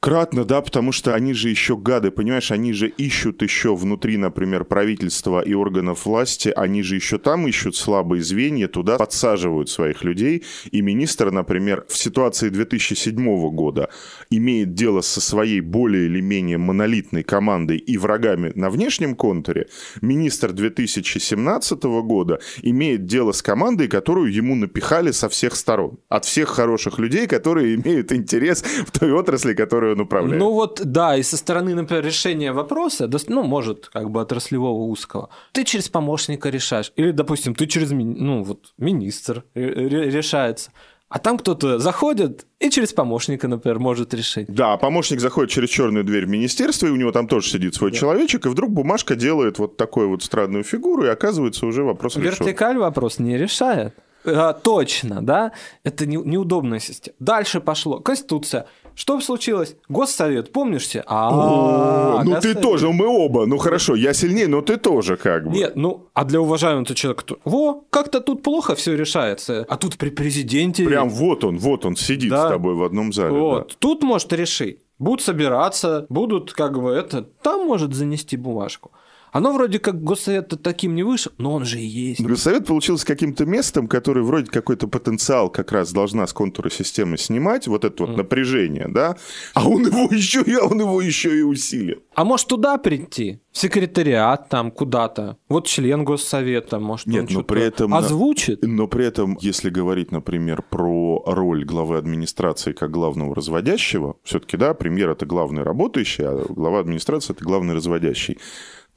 Кратно, да, потому что они же еще гады, понимаешь, они же ищут еще внутри, например, правительства и органов власти, они же еще там ищут слабые звенья, туда подсаживают своих людей, и министр, например, в ситуации 2007 года имеет дело со своей более или менее монолитной командой и врагами на внешнем контуре, министр 2017 года имеет дело с командой, которую ему напихали со всех сторон, от всех хороших людей, которые имеют интерес в той отрасли, которую он управляет. Ну вот, да, и со стороны, например, решения вопроса, ну, может, как бы отраслевого узкого, ты через помощника решаешь. Или, допустим, ты через, ну, вот, министр решается. А там кто-то заходит и через помощника, например, может решить. Да, помощник заходит через черную дверь в министерство, и у него там тоже сидит свой да. человечек, и вдруг бумажка делает вот такую вот странную фигуру, и оказывается уже вопрос решен. Вертикаль вопрос не решает. А, точно, да? Это не, неудобная система. Дальше пошло. Конституция. Что случилось? Госсовет, помнишься? А, ну ты тоже, мы оба. Ну хорошо, я сильнее, но ты тоже как бы. Нет, ну, а для уважаемого человека, во, как-то тут плохо все решается. А тут при президенте... Прям вот он, вот он сидит с тобой в одном зале. Вот, тут может решить. Будут собираться, будут как бы это... Там может занести бумажку. Оно вроде как госсовет таким не вышел, но он же и есть. Госсовет получился каким-то местом, который вроде какой-то потенциал как раз должна с контура системы снимать, вот это вот mm. напряжение, да, а он его [LAUGHS] еще, а он его еще и усилил. А может туда прийти? В секретариат там куда-то. Вот член госсовета, может, Нет, он но при этом озвучит. Но при этом, если говорить, например, про роль главы администрации как главного разводящего, все-таки, да, премьер это главный работающий, а глава администрации это главный разводящий.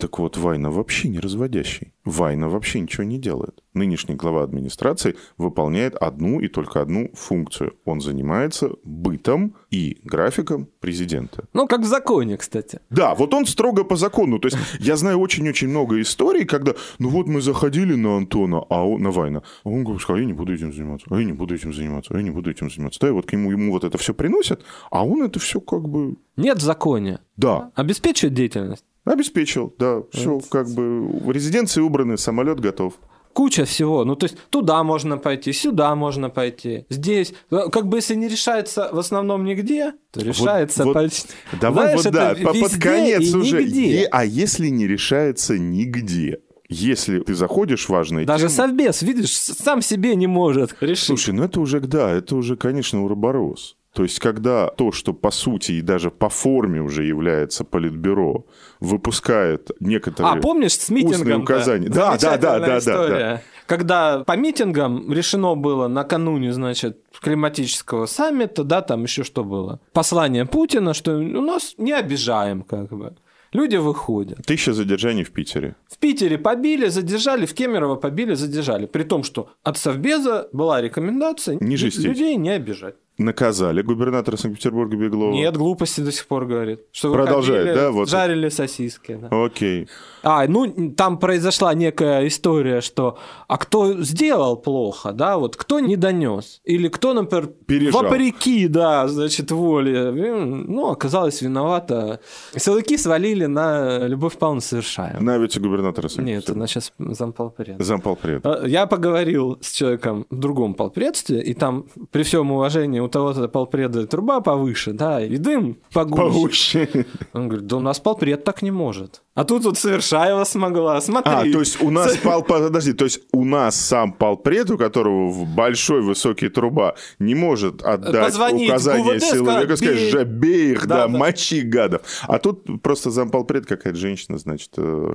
Так вот, Вайна вообще не разводящий. Вайна вообще ничего не делает. Нынешний глава администрации выполняет одну и только одну функцию. Он занимается бытом и графиком президента. Ну, как в законе, кстати. Да, вот он строго по закону. То есть я знаю очень-очень много историй, когда, ну вот мы заходили на Антона, а он, на Вайна, а он а я не буду этим заниматься, а я не буду этим заниматься, а я не буду этим заниматься. Да, и вот к нему, ему вот это все приносят, а он это все как бы... Нет в законе. Да. Обеспечивает деятельность. Обеспечил, да. Все, Это... как бы резиденции убраны, самолет готов. Куча всего. Ну, то есть туда можно пойти, сюда можно пойти, здесь. Как бы если не решается в основном нигде, то решается вот, почти. Давай Знаешь, вот да, под конец уже. Нигде. А если не решается нигде? Если ты заходишь в важные Даже темы... Совбез, видишь, сам себе не может решить. Слушай, ну это уже, да, это уже, конечно, уроборос. То есть, когда то, что по сути и даже по форме уже является политбюро, выпускает некоторые а, помнишь, с митингом указания. Да, да, да, да, да, да. Когда по митингам решено было накануне, значит, климатического саммита, да, там еще что было? Послание Путина, что у нас не обижаем, как бы. Люди выходят. Тысяча задержаний в Питере. В Питере побили, задержали, в Кемерово побили, задержали. При том, что от Совбеза была рекомендация не людей не обижать наказали губернатора Санкт-Петербурга Беглова. Нет, глупости до сих пор говорит. Что Продолжает, выходили, да? Вот. Жарили сосиски. Да. Окей. А, ну, там произошла некая история, что а кто сделал плохо, да, вот кто не донес, или кто, например, Пережал. вопреки, да, значит, воле, ну, оказалось виновата. Силовики свалили на Любовь Павловну Совершаеву. На вице-губернатора Нет, она сейчас замполпред. Замполпред. А, я поговорил с человеком в другом полпредстве, и там, при всем уважении, у того-то полпреда труба повыше, да, и дым погуще. Погуще. Он говорит, да у нас полпред так не может. А тут вот Совершаева смогла, смотри. А, то есть у нас пал, подожди, то есть у нас сам полпред, у которого большой высокий труба, не может отдать Позвонить указание силовика, сказать, же бей их, да, да, мочи гадов. А тут просто замполпред какая-то женщина, значит, э,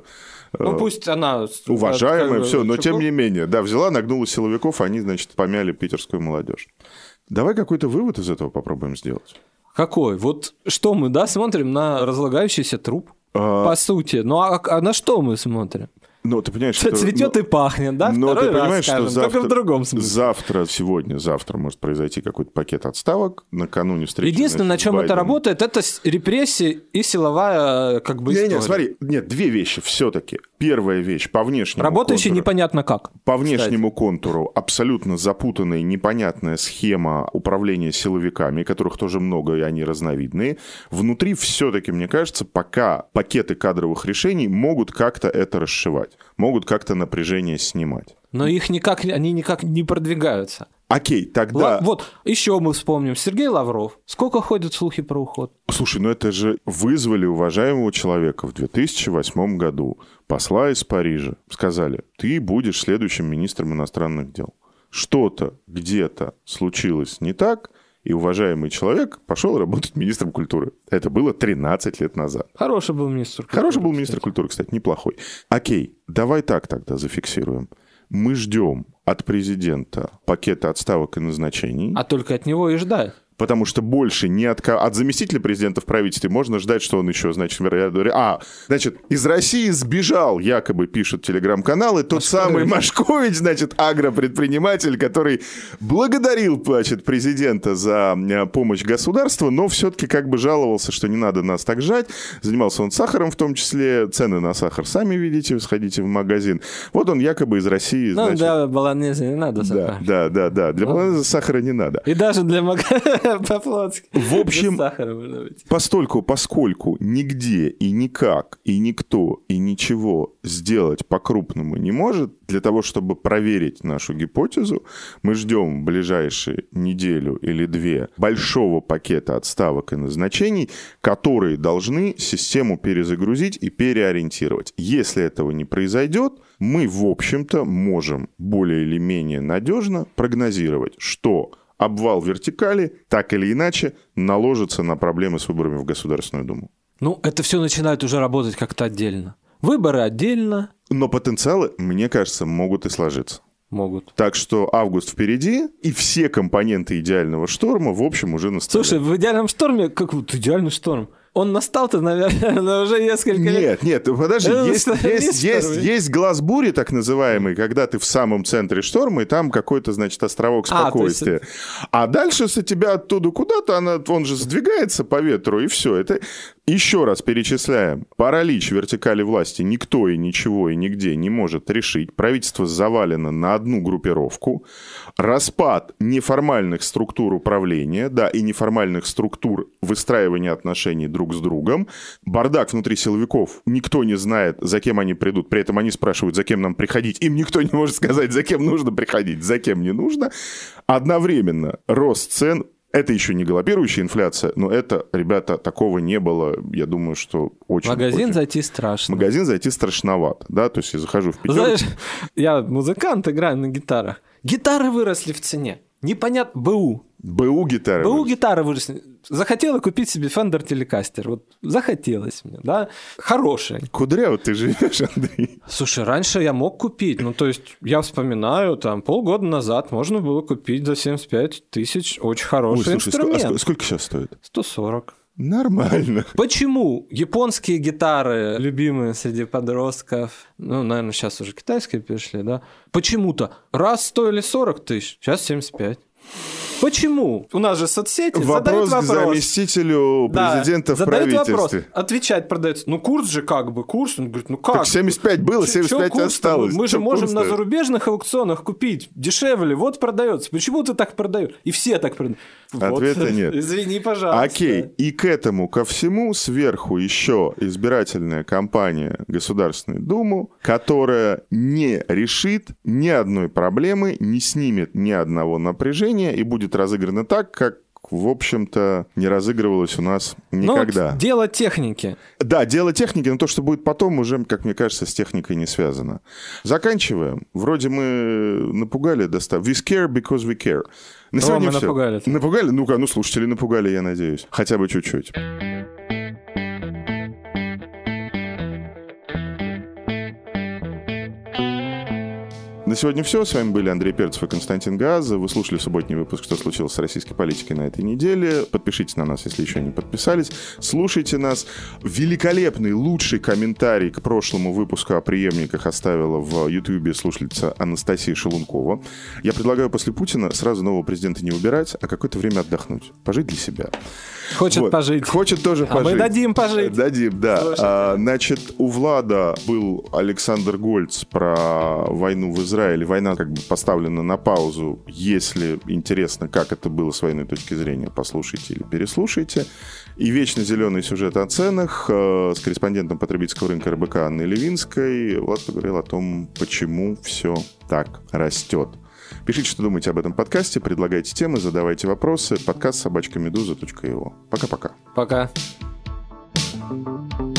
ну, э, пусть она... Уважаемая, все, но тем не менее, да, взяла, нагнула силовиков, они, значит, помяли питерскую молодежь. Давай какой-то вывод из этого попробуем сделать. Какой? Вот что мы, да, смотрим на разлагающийся труп? А... По сути. Ну а, а на что мы смотрим? Ну, ты понимаешь, Что что... цветет ну, и пахнет, да? Но Второй ты понимаешь, что скажем, завтра, Только в другом смысле. завтра, сегодня, завтра может произойти какой-то пакет отставок накануне встречи. Единственное, на чем это Байдена. работает, это репрессии и силовая как бы история. не, смотри, нет, две вещи все-таки. Первая вещь по внешнему Работающий контуру. непонятно как. По внешнему контуру абсолютно запутанная, непонятная схема управления силовиками, которых тоже много, и они разновидные. Внутри все-таки, мне кажется, пока пакеты кадровых решений могут как-то это расшивать, могут как-то напряжение снимать. Но их никак, они никак не продвигаются. Окей, тогда... Ла- Вот, еще мы вспомним. Сергей Лавров. Сколько ходят слухи про уход? Слушай, ну это же вызвали уважаемого человека в 2008 году, посла из Парижа. Сказали, ты будешь следующим министром иностранных дел. Что-то где-то случилось не так, и уважаемый человек пошел работать министром культуры. Это было 13 лет назад. Хороший был министр. культуры, Хороший был кстати. министр культуры, кстати, неплохой. Окей, давай так тогда зафиксируем. Мы ждем от президента пакета отставок и назначений. А только от него и ждать. Потому что больше не от, от заместителя президента в правительстве можно ждать, что он еще, значит, вероятно... А, значит, из России сбежал, якобы пишут телеграм-каналы, тот самый Машкович, значит, агропредприниматель, который благодарил, значит, президента за э, помощь государству, но все-таки как бы жаловался, что не надо нас так жать. Занимался он сахаром в том числе, цены на сахар сами видите, сходите в магазин. Вот он якобы из России, Ну, значит... для баланеза не надо Да, сахар. да, да, да. Для баланса сахара не надо. И даже для мага... [LAUGHS] [LAUGHS] по-флотски. В общем. Постольку, поскольку нигде и никак, и никто, и ничего сделать по-крупному не может, для того, чтобы проверить нашу гипотезу, мы ждем в ближайшие неделю или две большого пакета отставок и назначений, которые должны систему перезагрузить и переориентировать. Если этого не произойдет, мы, в общем-то, можем более или менее надежно прогнозировать, что обвал вертикали так или иначе наложится на проблемы с выборами в Государственную Думу. Ну, это все начинает уже работать как-то отдельно. Выборы отдельно Но потенциалы, мне кажется, могут и сложиться. могут. Так что август впереди, и все компоненты идеального шторма, в общем, уже на столе. Слушай, в идеальном шторме, как вот идеальный шторм, он настал-то, наверное, [LAUGHS] уже несколько лет. Нет, нет, подожди, Это есть, есть, есть, есть глаз бури, так называемый, когда ты в самом центре шторма, и там какой-то, значит, островок А, то есть- спокойствия. А, дальше с тебя оттуда куда-то, она, он же сдвигается по ветру, и все. Это еще раз перечисляем. Паралич вертикали власти никто и ничего и нигде не может решить. Правительство завалено на одну группировку. Распад неформальных структур управления, да, и неформальных структур выстраивания отношений друг с другом. Бардак внутри силовиков. Никто не знает, за кем они придут. При этом они спрашивают, за кем нам приходить. Им никто не может сказать, за кем нужно приходить, за кем не нужно. Одновременно рост цен это еще не галопирующая инфляция, но это, ребята, такого не было, я думаю, что очень... Магазин очень- зайти страшно. магазин зайти страшновато, да, то есть я захожу в пятерку, Знаешь, [LAUGHS] я музыкант, играю на гитарах. Гитары выросли в цене. Непонятно, БУ. БУ гитары. БУ гитары выросли. Захотела купить себе Fender Telecaster. Вот захотелось мне, да. Хорошая. Кудряво ты живешь, Андрей. Слушай, раньше я мог купить, ну, то есть, я вспоминаю, там, полгода назад можно было купить за 75 тысяч очень Ой, хороший слушай, ск- а инструмент. ск- сколько сейчас стоит? 140. Нормально. Почему японские гитары, любимые среди подростков, ну, наверное, сейчас уже китайские пришли, да, почему-то раз стоили 40 тысяч, сейчас 75. Почему? У нас же соцсети Вопрос задают к вопрос. заместителю Да, президента в задают вопрос. правительстве. Отвечать продается. Ну, курс же как бы, курс. Он говорит, ну как? Так 75 было, Чё- чё 75 курс-то? осталось. Мы же Чё можем на зарубежных аукционах купить дешевле. Вот продается. Почему ты так продаешь? И все так продают. Вот. Ответа [LAUGHS] нет. Извини, пожалуйста. Окей, и к этому ко всему сверху еще избирательная кампания Государственной Думы, которая не решит ни одной проблемы, не снимет ни одного напряжения и будет разыграна так, как в общем-то, не разыгрывалась у нас Ну, никогда. вот дело техники. Да, дело техники, но то, что будет потом, уже, как мне кажется, с техникой не связано. Заканчиваем. Вроде мы напугали достаточно. We scare because we care. На сегодня всё. напугали. Напугали? Ну-ка, ну, слушатели напугали, я надеюсь. Хотя бы чуть-чуть. Сегодня все. С вами были Андрей Перцев и Константин Газа. Вы слушали субботний выпуск «Что случилось с российской политикой на этой неделе». Подпишитесь на нас, если еще не подписались. Слушайте нас. Великолепный, лучший комментарий к прошлому выпуску о преемниках оставила в Ютьюбе слушательница Анастасия Шелункова. Я предлагаю после Путина сразу нового президента не убирать, а какое-то время отдохнуть. Пожить для себя. Хочет вот. пожить. Хочет тоже а пожить. мы дадим пожить. Дадим, да. А, значит, у Влада был Александр Гольц про войну в Израиле. Война как бы поставлена на паузу. Если интересно, как это было с военной точки зрения, послушайте или переслушайте. И вечно зеленый сюжет о ценах э, с корреспондентом потребительского рынка РБК Анной Левинской. Влад поговорил о том, почему все так растет. Пишите, что думаете об этом подкасте, предлагайте темы, задавайте вопросы. Подкаст собачкамедуза.io. Пока-пока. Пока. -пока. Пока.